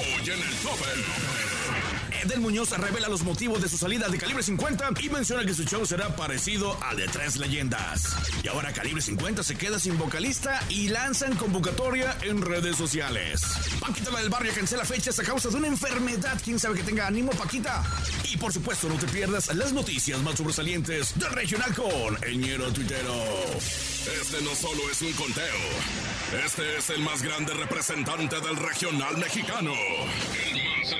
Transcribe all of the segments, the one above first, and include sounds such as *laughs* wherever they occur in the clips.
Hoy en el tope. Edel Muñoz revela los motivos de su salida de Calibre 50 y menciona que su show será parecido al de Tres Leyendas. Y ahora Calibre 50 se queda sin vocalista y lanzan convocatoria en redes sociales. Paquita la del barrio cancela fechas a causa de una enfermedad. ¿Quién sabe que tenga ánimo, Paquita? Y por supuesto, no te pierdas las noticias más sobresalientes del regional con el ñero tuitero. Este no solo es un conteo. Este es el más grande representante del regional mexicano. El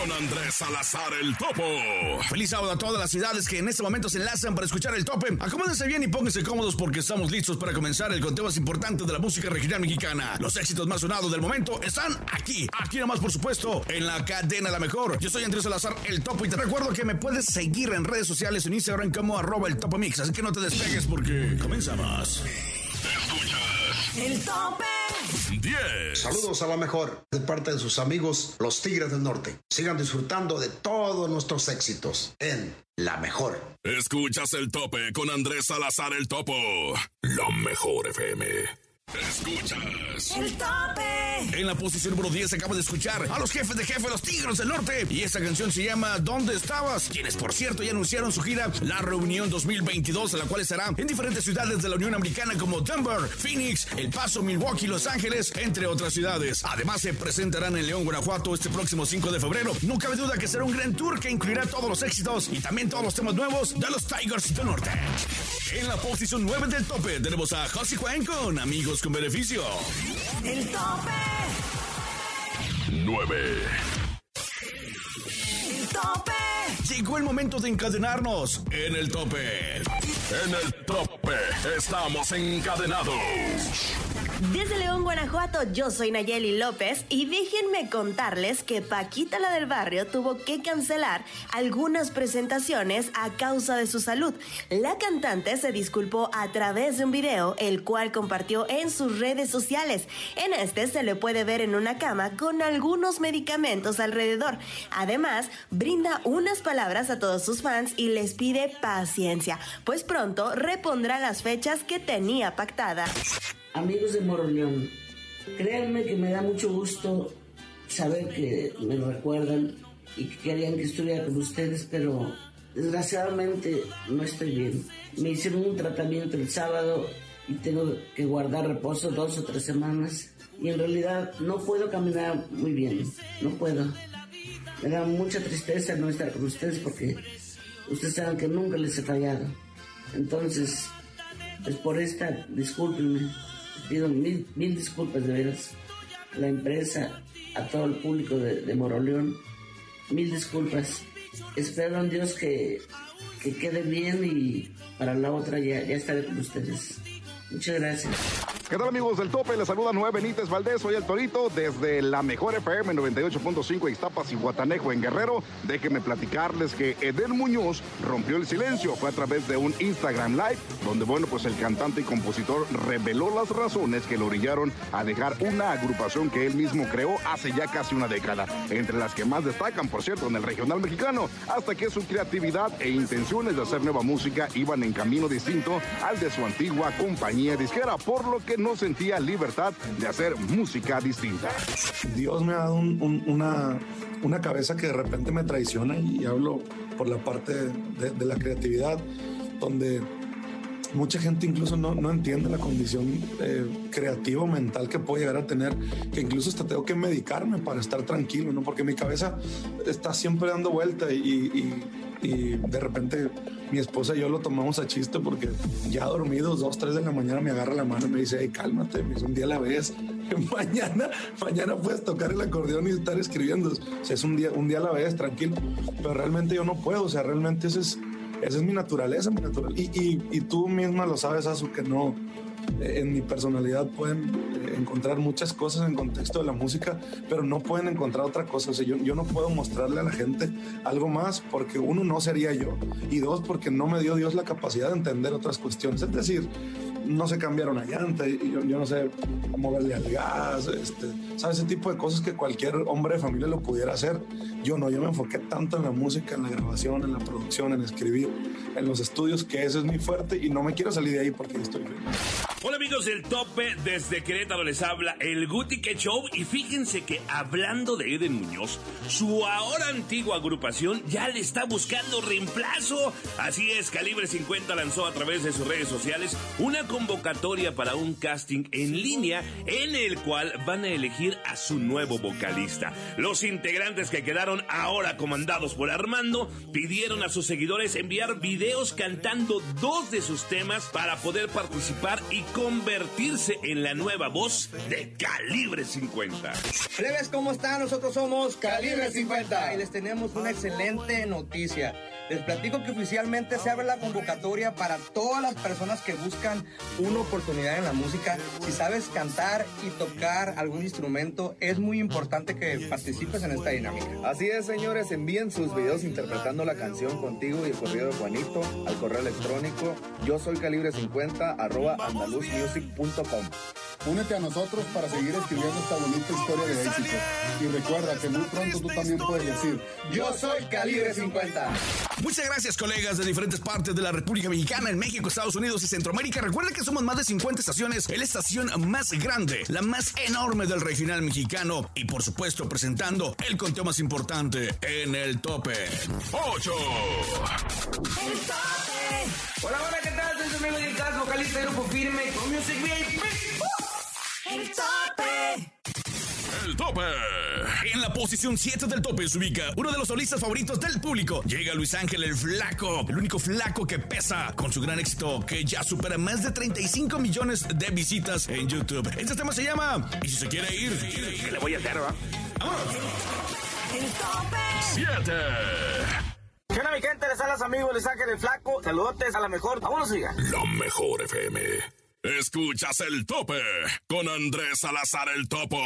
Con Andrés Salazar el Topo. Feliz sábado a todas las ciudades que en este momento se enlazan para escuchar el tope. Acomódense bien y pónganse cómodos porque estamos listos para comenzar el conteo más importante de la música regional mexicana. Los éxitos más sonados del momento están aquí. Aquí nomás, por supuesto, en la cadena La Mejor. Yo soy Andrés Salazar el Topo y te recuerdo que me puedes seguir en redes sociales en Instagram como arroba el Topo Mix. Así que no te despegues porque comenzamos. El tope. 10. Saludos a la mejor de parte de sus amigos los Tigres del Norte. Sigan disfrutando de todos nuestros éxitos en La Mejor. Escuchas el tope con Andrés Salazar el Topo. La mejor FM. Escuchas. El tope. En la posición número 10 acaba de escuchar a los jefes de jefe, los Tigres del Norte. Y esta canción se llama ¿Dónde estabas? Quienes, por cierto, ya anunciaron su gira La Reunión 2022, la cual estará en diferentes ciudades de la Unión Americana como Denver, Phoenix, El Paso, Milwaukee, Los Ángeles, entre otras ciudades. Además, se presentarán en León, Guanajuato este próximo 5 de febrero. No cabe duda que será un gran tour que incluirá todos los éxitos y también todos los temas nuevos de los Tigers del Norte. En la posición 9 del tope tenemos a Josie Juan con Amigos con Beneficio. El tope. 9. El tope. Llegó el momento de encadenarnos en el tope. En el tope estamos encadenados. Desde León, Guanajuato, yo soy Nayeli López y déjenme contarles que Paquita la del barrio tuvo que cancelar algunas presentaciones a causa de su salud. La cantante se disculpó a través de un video, el cual compartió en sus redes sociales. En este se le puede ver en una cama con algunos medicamentos alrededor. Además, brinda unas palabras a todos sus fans y les pide paciencia, pues pronto repondrá las fechas que tenía pactadas. Amigos de Moroleón, créanme que me da mucho gusto saber que me lo recuerdan y que querían que estuviera con ustedes, pero desgraciadamente no estoy bien. Me hicieron un tratamiento el sábado y tengo que guardar reposo dos o tres semanas y en realidad no puedo caminar muy bien, no puedo. Me da mucha tristeza no estar con ustedes porque ustedes saben que nunca les he fallado. Entonces, pues por esta, discúlpenme, pido mil, mil disculpas de veras. A la empresa, a todo el público de, de Moroleón, mil disculpas. Espero en Dios que, que quede bien y para la otra ya, ya estaré con ustedes. Muchas gracias. ¿Qué tal amigos del tope? Les saluda Noé Benítez Valdés, soy el Torito desde la mejor FM 98.5 Iztapas y Guatanejo en Guerrero. Déjenme platicarles que Edel Muñoz rompió el silencio. Fue a través de un Instagram Live donde, bueno, pues el cantante y compositor reveló las razones que lo orillaron a dejar una agrupación que él mismo creó hace ya casi una década. Entre las que más destacan, por cierto, en el regional mexicano, hasta que su creatividad e intenciones de hacer nueva música iban en camino distinto al de su antigua compañía disquera, por lo que no sentía libertad de hacer música distinta. Dios me ha dado un- un- una, una cabeza que de repente me traiciona y hablo por la parte de, la creatividad, donde mucha gente incluso no, no entiende la condición eh, creativa mental que puedo llegar a tener, que incluso hasta tengo que medicarme para estar tranquilo, ¿no? Porque mi cabeza está siempre dando vuelta y- y de repente mi esposa y yo lo tomamos a chiste porque ya dormidos, dos, tres de la mañana me agarra la mano y me dice, hey, cálmate, me un día a la vez, *laughs* mañana, mañana puedes tocar el acordeón y estar escribiendo, o es un día, un día a la vez, tranquilo, pero realmente yo no puedo, o sea, realmente ese es, esa es mi naturaleza, mi. Y, y, tú misma lo sabes, Azu, que no, eh, en mi personalidad pueden encontrar muchas cosas en contexto de la música, pero no pueden encontrar otra cosa. O sea, yo, yo no puedo mostrarle a la gente algo más porque uno no sería yo y dos porque no me dio Dios la capacidad de entender otras cuestiones. Es decir, no sé cambiar una llanta, yo, yo no sé moverle al gas, este, ¿sabes? Ese tipo de cosas que cualquier hombre de familia lo pudiera hacer. Yo no, yo me enfoqué tanto en la música, en la grabación, en la producción, en escribir, en los estudios, que ese es mi fuerte y no me quiero salir de ahí porque estoy feliz. Hola amigos del tope, desde Querétaro les habla el Guti Que Show y fíjense que hablando de Eden Muñoz, su ahora antigua agrupación ya le está buscando reemplazo. Así es, Calibre 50 lanzó a través de sus redes sociales una convocatoria para un casting en línea en el cual van a elegir a su nuevo vocalista. Los integrantes que quedaron ahora comandados por Armando pidieron a sus seguidores enviar videos cantando dos de sus temas para poder participar y convertirse en la nueva voz de Calibre 50. Plebes, ¿cómo están? Nosotros somos Calibre 50 y les tenemos una excelente noticia. Les platico que oficialmente se abre la convocatoria para todas las personas que buscan una oportunidad en la música. Si sabes cantar y tocar algún instrumento, es muy importante que participes en esta dinámica. Así es, señores, envíen sus videos interpretando la canción contigo y el corrido de Juanito al correo electrónico yo soy calibre 50 arroba andaluzmusic.com. Únete a nosotros para seguir escribiendo esta bonita historia de éxito. Y recuerda que muy pronto tú también puedes decir, yo soy calibre 50. Muchas gracias, colegas de diferentes partes de la República Mexicana, en México, Estados Unidos y Centroamérica. Recuerden que somos más de 50 estaciones, es la estación más grande, la más enorme del regional mexicano. Y por supuesto, presentando el conteo más importante en el tope. 8. El tope. Hola, hola, ¿qué tal? Soy vocalista de Grupo Firme con Music Baby. El tope. El tope. En la posición 7 del tope se ubica uno de los solistas favoritos del público. Llega Luis Ángel el Flaco, el único flaco que pesa, con su gran éxito que ya supera más de 35 millones de visitas en YouTube. Este tema se llama Y si se quiere ir, ¿qué le voy a hacer, va? El tope. 7. ¿Qué onda, mi gente? Les hablas amigos, les saque del flaco. Saludotes a la mejor. Vámonos, siga. La mejor FM. Escuchas el tope con Andrés Salazar el Topo.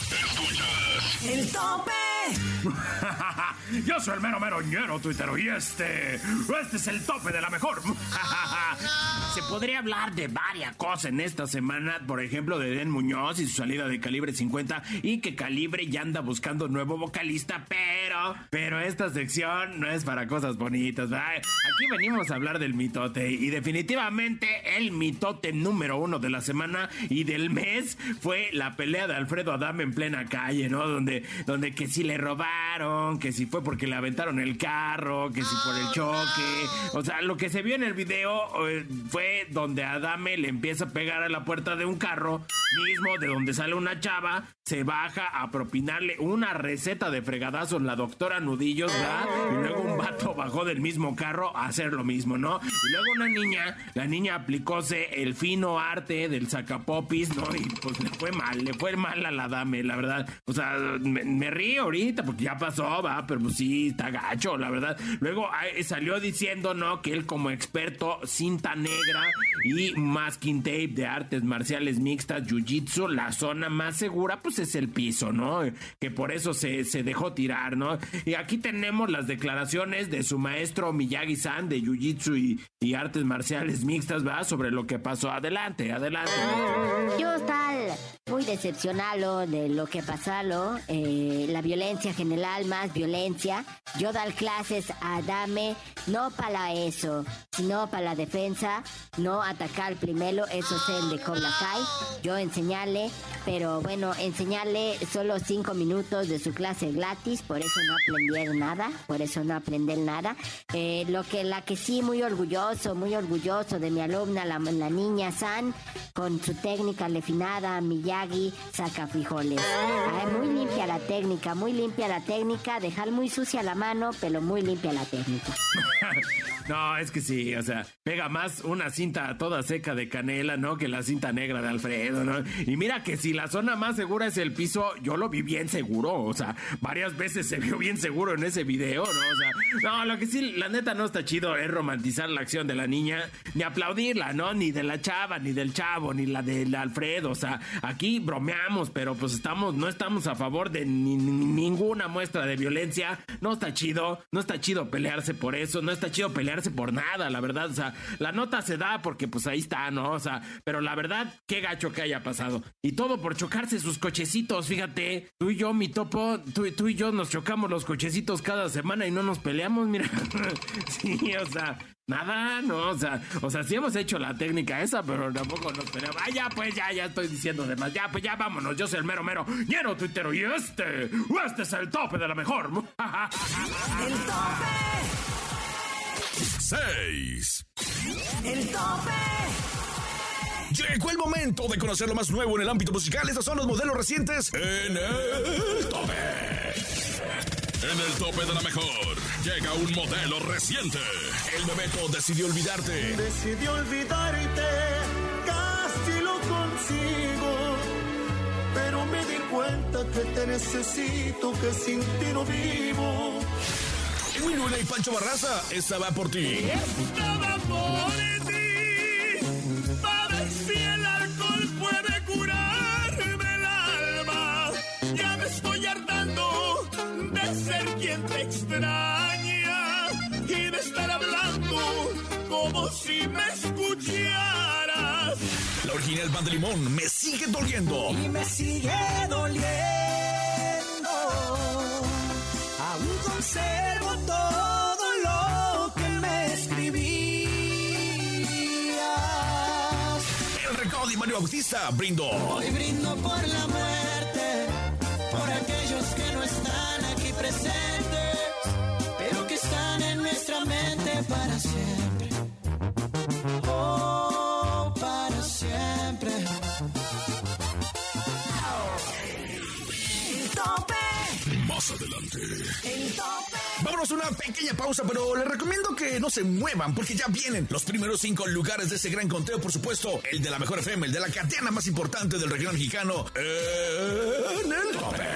Escuchas El tope. *laughs* Yo soy el mero mero ñero tuitero y este, este es el tope de la mejor. *laughs* Se podría hablar de varias cosas en esta semana, por ejemplo, de Den Muñoz y su salida de Calibre 50 y que Calibre ya anda buscando nuevo vocalista, pero, pero esta sección no es para cosas bonitas. Aquí venimos a hablar del mitote y definitivamente el mitote número uno de la semana y del mes fue la pelea de Alfredo Adame en plena calle, ¿no? Donde, donde que si le robaron, que si fue porque le aventaron el carro, que si por el choque. O sea, lo que se vio en el video eh, fue donde Adame le empieza a pegar a la puerta de un carro mismo, de donde sale una chava, se baja a propinarle una receta de fregadazos la doctora Nudillos, ¿verdad? Y luego un vato bajó del mismo carro a hacer lo mismo, ¿no? Y luego una niña, la niña aplicóse el fino arte del sacapopis, ¿no? Y pues le fue mal, le fue mal a la dame, la verdad. O sea, me, me río ahorita porque ya pasó, va, pero pues sí, está gacho, la verdad. Luego salió diciendo, ¿no? Que él como experto cinta negra y masking tape de artes marciales mixtas, jiu-jitsu, la zona más segura, pues es el piso, ¿no? Que por eso se, se dejó tirar, ¿no? Y aquí tenemos las declaraciones de su maestro Miyagi-san de jiu-jitsu y, y artes marciales mixtas, ¿verdad? Sobre lo que pasó. Adelante, adelante. Yo tal muy decepcionado de lo que pasó, eh, la violencia general, más violencia. Yo dar clases a Dame, no para eso, sino para la defensa, no atacar primero, eso es el de Cobra Kai. Yo enseñarle, pero bueno, enseñarle solo cinco minutos de su clase gratis, por eso no aprendieron nada, por eso no aprender nada. Eh, lo que la que sí muy orgulloso, muy orgulloso de mi alumna, la, la niña San, con su técnica refinada, Miyagi, saca frijoles. Ay, muy limpia la técnica, muy limpia la técnica, dejar muy sucia la mano, pero muy limpia la técnica. *laughs* No, es que sí, o sea, pega más una cinta toda seca de canela, ¿no? Que la cinta negra de Alfredo, ¿no? Y mira que si la zona más segura es el piso, yo lo vi bien seguro, o sea, varias veces se vio bien seguro en ese video, ¿no? O sea, no, lo que sí, la neta no está chido es romantizar la acción de la niña, ni aplaudirla, ¿no? Ni de la chava, ni del chavo, ni la del Alfredo. O sea, aquí bromeamos, pero pues estamos, no estamos a favor de ni- ni- ninguna muestra de violencia. No está chido, no está chido pelearse por eso, no está chido pelearse por nada, la verdad. O sea, la nota se da porque pues ahí está, ¿no? O sea, pero la verdad, qué gacho que haya pasado. Y todo por chocarse sus cochecitos, fíjate. Tú y yo, mi topo, tú, tú y yo nos chocamos los cochecitos cada semana y no nos peleamos, mira. *laughs* sí, o sea, nada, no, o sea, o sea, sí hemos hecho la técnica esa, pero tampoco nos peleamos. Ah, ya, pues ya, ya estoy diciendo de más. Ya, pues ya vámonos, yo soy el mero mero lleno tuitero y este, este es el tope de la mejor. *laughs* El tope. 6. El tope. Llegó el momento de conocer lo más nuevo en el ámbito musical. Estos son los modelos recientes en el tope. En el tope de la mejor llega un modelo reciente. El Bebeto decidió olvidarte. Decidí olvidarte, casi lo consigo. Pero me di cuenta que te necesito, que sin ti no vivo. Y Pancho Barraza, esta va por ti. Por me escucharas. La original banda Limón me sigue doliendo. Y me sigue doliendo. Aún conservo todo lo que me escribías. El Recodo y Mario Bautista brindo. Hoy brindo por la muerte, por aquellos que no están aquí presentes, Más adelante. el tope. Vámonos a una pequeña pausa, pero les recomiendo que no se muevan porque ya vienen los primeros cinco lugares de ese gran conteo. Por supuesto, el de la mejor FM, el de la cadena más importante del regional mexicano, en el tope.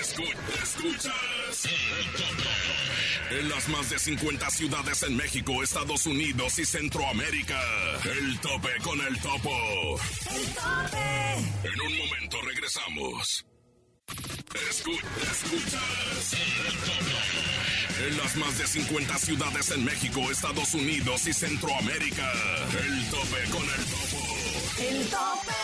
Escucha, escuchas el tope. En las más de 50 ciudades en México, Estados Unidos y Centroamérica. El tope con el topo. El tope. En un momento regresamos. Escucha, escuchas. En las más de 50 ciudades en México, Estados Unidos y Centroamérica. El tope con el topo. El tope.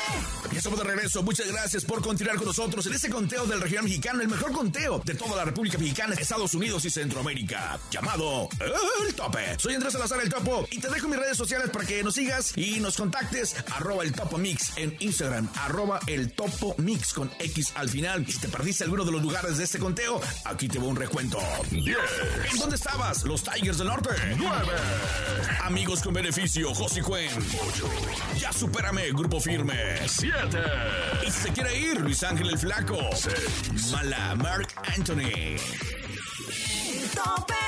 Ya estamos de regreso. Muchas gracias por continuar con nosotros en este conteo del regional mexicano, el mejor conteo de toda la República Mexicana, Estados Unidos y Centroamérica, llamado El Tope. Soy Andrés Salazar El Topo y te dejo mis redes sociales para que nos sigas y nos contactes. Arroba el Topo Mix en Instagram, arroba el Topo Mix con X al final. Y si te perdiste alguno de los lugares de este conteo, aquí te voy un recuento. 10. ¿En dónde estabas? Los Tigers del Norte. 9. Amigos con beneficio, José Cuen. Ya supérame, grupo firme. 7. Y si se quiere ir, Luis Ángel el Flaco. 6. Mala, Mark Anthony. Tope.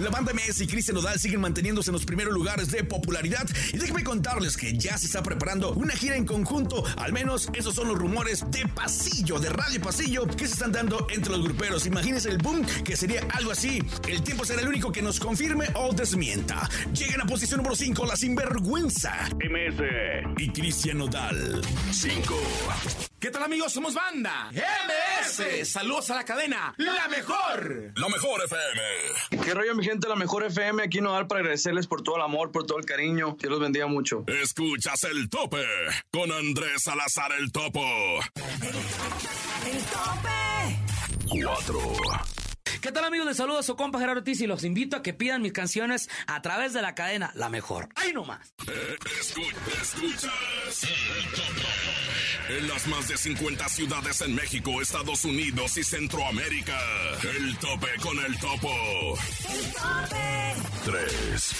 La banda MS y Cristian Nodal siguen manteniéndose en los primeros lugares de popularidad. Y déjenme contarles que ya se está preparando una gira en conjunto. Al menos esos son los rumores de pasillo, de radio pasillo, que se están dando entre los gruperos. Imagínense el boom, que sería algo así. El tiempo será el único que nos confirme o desmienta. Llegan a posición número 5, la sinvergüenza. MS. Y Cristian Nodal. 5. ¿Qué tal amigos? Somos banda MS. Saludos a la cadena La Mejor. La mejor FM. ¿Qué rollo mi gente? La Mejor FM aquí no dar para agradecerles por todo el amor, por todo el cariño. Dios los bendiga mucho. Escuchas el tope con Andrés Salazar el Topo. El tope. 4. ¿Qué tal amigos? Les saludo a su compa Gerardo Ortiz y los invito a que pidan mis canciones a través de la cadena La Mejor. ¡Ahí nomás! Escuchas, escuchas el tope. En las más de 50 ciudades en México, Estados Unidos y Centroamérica. El tope con el topo. El tope. 3.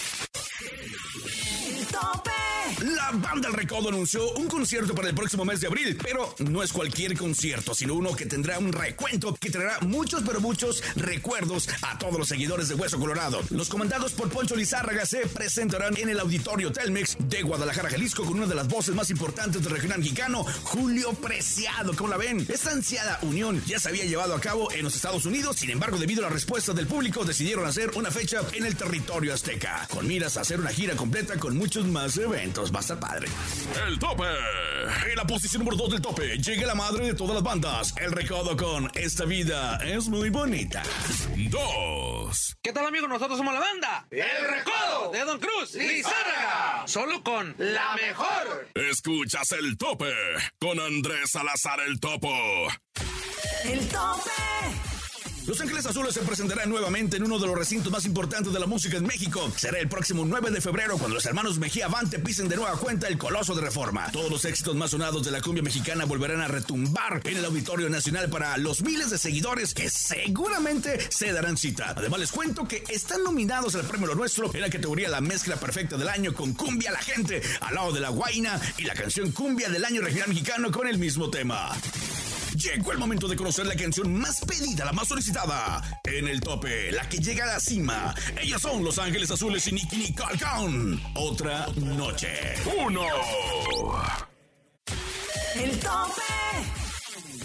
El tope. La banda El Recodo anunció un concierto para el próximo mes de abril, pero no es cualquier concierto, sino uno que tendrá un recuento que traerá muchos, pero muchos recuerdos a todos los seguidores de Hueso Colorado. Los comandados por Poncho Lizárraga se presentarán en el auditorio Telmex de Guadalajara, Jalisco, con una de las voces más importantes del regional mexicano, Julio Preciado. ¿Cómo la ven? Esta ansiada unión ya se había llevado a cabo en los Estados Unidos, sin embargo, debido a la respuesta del público, decidieron hacer una fecha en el territorio azteca, con miras a hacer una gira completa con muchos más eventos. Va a estar padre. El tope. En la posición número 2 del tope llega la madre de todas las bandas. El recodo con Esta vida es muy bonita. 2. ¿Qué tal amigos? Nosotros somos la banda. El Recodo. De Don Cruz. Lizárraga. Solo con la mejor. Escuchas el tope con Andrés Salazar el Topo. El tope. Los Ángeles Azules se presentarán nuevamente en uno de los recintos más importantes de la música en México. Será el próximo 9 de febrero cuando los hermanos Mejía Avante pisen de nueva cuenta el Coloso de Reforma. Todos los éxitos más sonados de la cumbia mexicana volverán a retumbar en el Auditorio Nacional para los miles de seguidores que seguramente se darán cita. Además les cuento que están nominados al premio Lo Nuestro en la categoría La Mezcla Perfecta del Año con Cumbia la Gente, al lado de La Guaina y la canción Cumbia del Año Regional Mexicano con el mismo tema. Llegó el momento de conocer la canción más pedida, la más solicitada. En el tope, la que llega a la cima. Ellas son Los Ángeles Azules y Nicky Nicole con Otra Noche. Uno. El tope.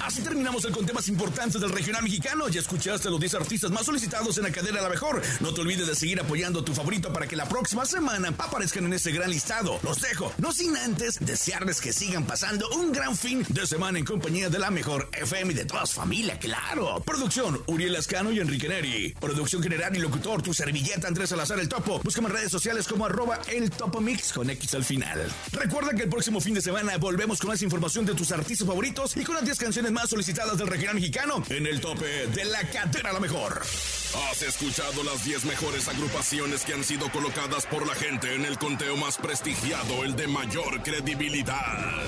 Así terminamos el con temas importantes del regional mexicano. Ya escuchaste los 10 artistas más solicitados en la cadena La Mejor. No te olvides de seguir apoyando a tu favorito para que la próxima semana aparezcan en ese gran listado. Los dejo, no sin antes desearles que sigan pasando un gran fin de semana en compañía de La Mejor FM y de toda su familia, claro. Producción, Uriel Ascano y Enrique Neri. Producción general y locutor, tu servilleta Andrés Salazar el Topo. Búscame en redes sociales como arroba el Topo Mix con X al final. Recuerda que el próximo fin de semana volvemos con más información de tus artistas favoritos y con las 10 canciones más solicitadas del regional mexicano en el tope de la cadena La Mejor. Has escuchado las 10 mejores agrupaciones que han sido colocadas por la gente en el conteo más prestigiado, el de mayor credibilidad.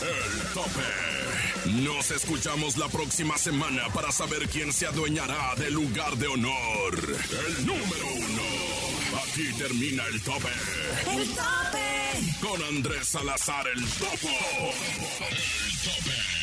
El tope. Nos escuchamos la próxima semana para saber quién se adueñará del lugar de honor. El número uno. Aquí termina el tope. El tope. Con Andrés Salazar el Topo. El tope.